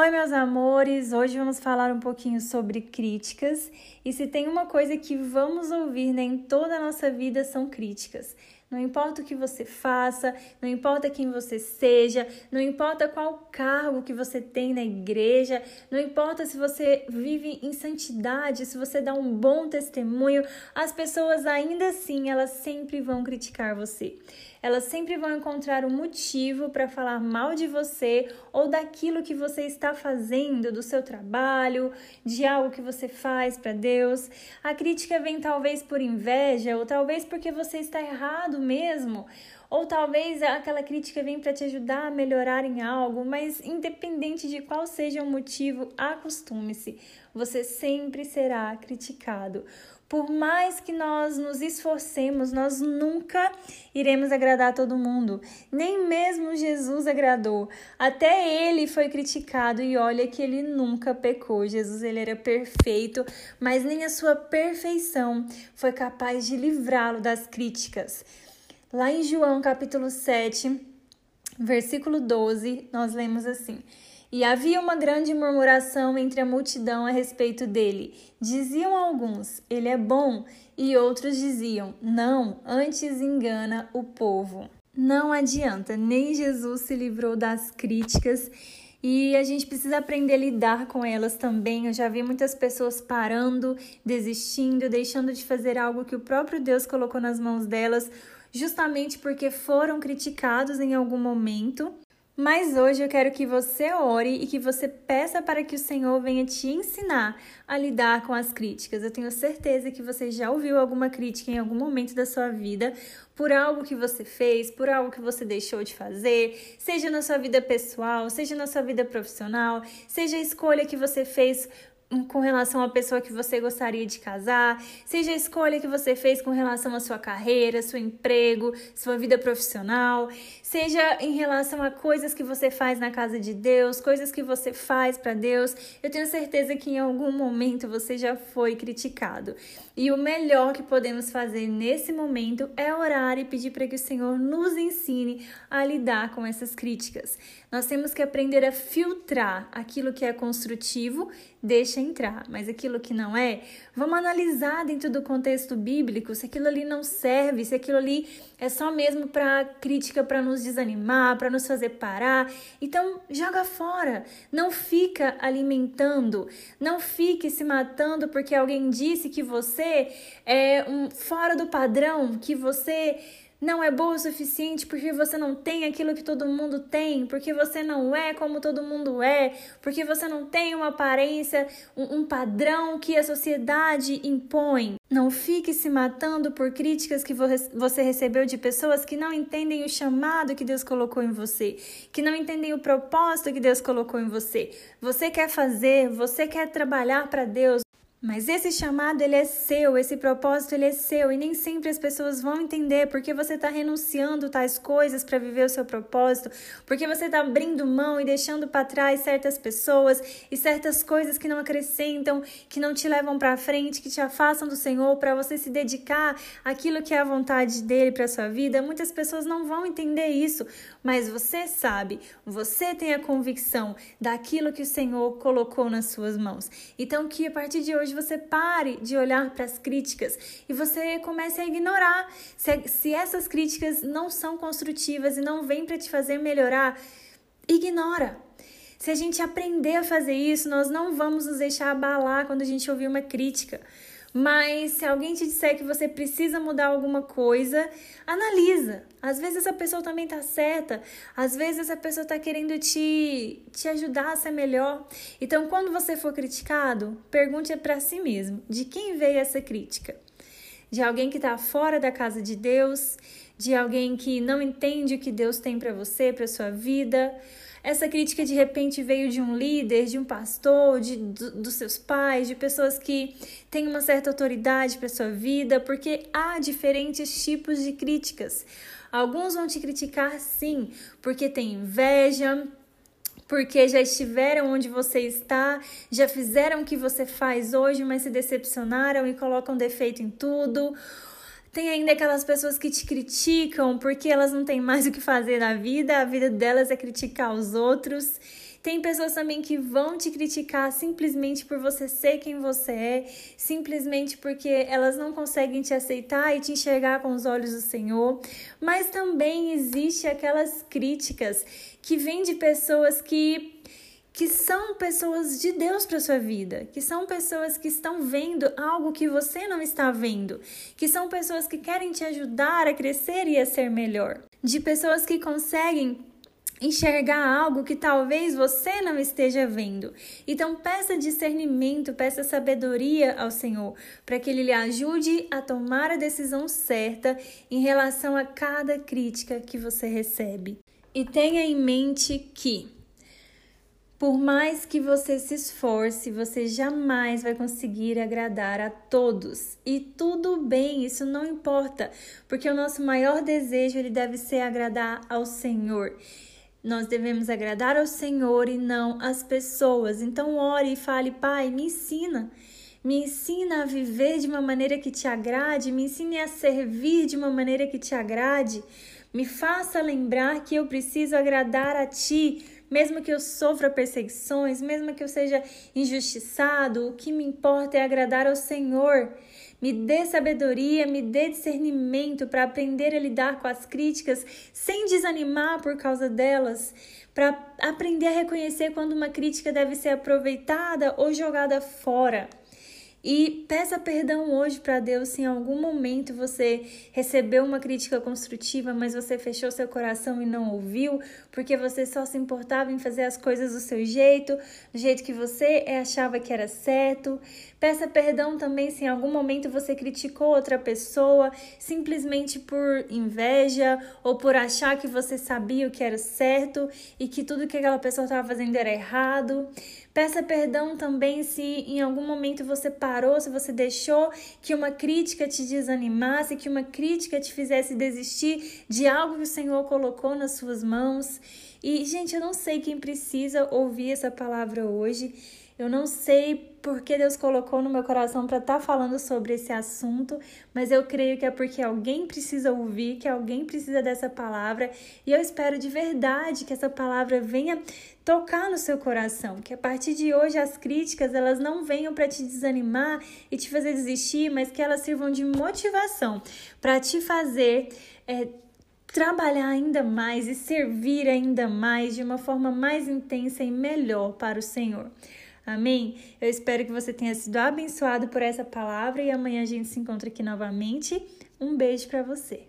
Oi, meus amores! Hoje vamos falar um pouquinho sobre críticas. E se tem uma coisa que vamos ouvir né, em toda a nossa vida são críticas. Não importa o que você faça, não importa quem você seja, não importa qual cargo que você tem na igreja, não importa se você vive em santidade, se você dá um bom testemunho, as pessoas ainda assim, elas sempre vão criticar você. Elas sempre vão encontrar um motivo para falar mal de você ou daquilo que você está fazendo, do seu trabalho, de algo que você faz para Deus. A crítica vem talvez por inveja ou talvez porque você está errado mesmo. Ou talvez aquela crítica vem para te ajudar a melhorar em algo, mas independente de qual seja o motivo, acostume-se, você sempre será criticado. Por mais que nós nos esforcemos, nós nunca iremos agradar todo mundo. Nem mesmo Jesus agradou. Até ele foi criticado e olha que ele nunca pecou. Jesus ele era perfeito, mas nem a sua perfeição foi capaz de livrá-lo das críticas. Lá em João capítulo 7, versículo 12, nós lemos assim: e havia uma grande murmuração entre a multidão a respeito dele. Diziam alguns: Ele é bom, e outros diziam: Não, antes engana o povo. Não adianta, nem Jesus se livrou das críticas e a gente precisa aprender a lidar com elas também. Eu já vi muitas pessoas parando, desistindo, deixando de fazer algo que o próprio Deus colocou nas mãos delas, justamente porque foram criticados em algum momento mas hoje eu quero que você ore e que você peça para que o Senhor venha te ensinar a lidar com as críticas. Eu tenho certeza que você já ouviu alguma crítica em algum momento da sua vida por algo que você fez, por algo que você deixou de fazer, seja na sua vida pessoal, seja na sua vida profissional, seja a escolha que você fez com relação à pessoa que você gostaria de casar, seja a escolha que você fez com relação à sua carreira, seu emprego, sua vida profissional, seja em relação a coisas que você faz na casa de Deus, coisas que você faz para Deus. Eu tenho certeza que em algum momento você já foi criticado. E o melhor que podemos fazer nesse momento é orar e pedir para que o Senhor nos ensine a lidar com essas críticas. Nós temos que aprender a filtrar aquilo que é construtivo, deixa entrar, mas aquilo que não é, vamos analisar dentro do contexto bíblico se aquilo ali não serve, se aquilo ali é só mesmo para crítica, para nos desanimar, para nos fazer parar. Então, joga fora. Não fica alimentando, não fique se matando porque alguém disse que você é um fora do padrão, que você não é boa o suficiente porque você não tem aquilo que todo mundo tem, porque você não é como todo mundo é, porque você não tem uma aparência, um, um, padrão que a sociedade impõe. Não fique se matando por críticas que você recebeu de pessoas que não entendem o chamado que Deus colocou em você, que não entendem o propósito que Deus colocou em você. Você quer fazer, você quer trabalhar para Deus. Mas esse chamado ele é seu, esse propósito ele é seu e nem sempre as pessoas vão entender porque você está renunciando tais coisas para viver o seu propósito, porque você está abrindo mão e deixando para trás certas pessoas e certas coisas que não acrescentam, que não te levam para frente, que te afastam do Senhor para você se dedicar àquilo que é a vontade dele para sua vida. Muitas pessoas não vão entender isso, mas você sabe, você tem a convicção daquilo que o Senhor colocou nas suas mãos. Então que a partir de hoje você pare de olhar para as críticas e você comece a ignorar. Se, se essas críticas não são construtivas e não vêm para te fazer melhorar, ignora. Se a gente aprender a fazer isso, nós não vamos nos deixar abalar quando a gente ouvir uma crítica. Mas se alguém te disser que você precisa mudar alguma coisa, analisa. Às vezes essa pessoa também está certa, às vezes essa pessoa está querendo te, te ajudar a ser melhor. Então, quando você for criticado, pergunte para si mesmo: de quem veio essa crítica? De alguém que está fora da casa de Deus? De alguém que não entende o que Deus tem para você, para sua vida? Essa crítica de repente veio de um líder, de um pastor, de, do, dos seus pais, de pessoas que têm uma certa autoridade para sua vida, porque há diferentes tipos de críticas. Alguns vão te criticar sim, porque tem inveja, porque já estiveram onde você está, já fizeram o que você faz hoje, mas se decepcionaram e colocam defeito em tudo. Tem ainda aquelas pessoas que te criticam porque elas não têm mais o que fazer na vida, a vida delas é criticar os outros. Tem pessoas também que vão te criticar simplesmente por você ser quem você é, simplesmente porque elas não conseguem te aceitar e te enxergar com os olhos do Senhor. Mas também existe aquelas críticas que vêm de pessoas que que são pessoas de Deus para sua vida, que são pessoas que estão vendo algo que você não está vendo, que são pessoas que querem te ajudar a crescer e a ser melhor, de pessoas que conseguem enxergar algo que talvez você não esteja vendo. Então peça discernimento, peça sabedoria ao Senhor, para que ele lhe ajude a tomar a decisão certa em relação a cada crítica que você recebe. E tenha em mente que por mais que você se esforce, você jamais vai conseguir agradar a todos. E tudo bem, isso não importa, porque o nosso maior desejo ele deve ser agradar ao Senhor. Nós devemos agradar ao Senhor e não às pessoas. Então ore e fale: "Pai, me ensina. Me ensina a viver de uma maneira que te agrade, me ensine a servir de uma maneira que te agrade. Me faça lembrar que eu preciso agradar a ti." mesmo que eu sofra perseguições, mesmo que eu seja injustiçado, o que me importa é agradar ao Senhor. Me dê sabedoria, me dê discernimento para aprender a lidar com as críticas sem desanimar por causa delas, para aprender a reconhecer quando uma crítica deve ser aproveitada ou jogada fora. E peça perdão hoje para Deus se em algum momento você recebeu uma crítica construtiva, mas você fechou seu coração e não ouviu, porque você só se importava em fazer as coisas do seu jeito, do jeito que você achava que era certo. Peça perdão também se em algum momento você criticou outra pessoa simplesmente por inveja ou por achar que você sabia o que era certo e que tudo que aquela pessoa estava fazendo era errado. Peça perdão também se em algum momento você parou, se você deixou que uma crítica te desanimasse, que uma crítica te fizesse desistir de algo que o Senhor colocou nas suas mãos. E, gente, eu não sei quem precisa ouvir essa palavra hoje. Eu não sei porque Deus colocou no meu coração para estar tá falando sobre esse assunto, mas eu creio que é porque alguém precisa ouvir, que alguém precisa dessa palavra, e eu espero de verdade que essa palavra venha tocar no seu coração, que a partir de hoje as críticas elas não venham para te desanimar e te fazer desistir, mas que elas sirvam de motivação para te fazer é, trabalhar ainda mais e servir ainda mais de uma forma mais intensa e melhor para o Senhor. Amém? Eu espero que você tenha sido abençoado por essa palavra e amanhã a gente se encontra aqui novamente. Um beijo para você.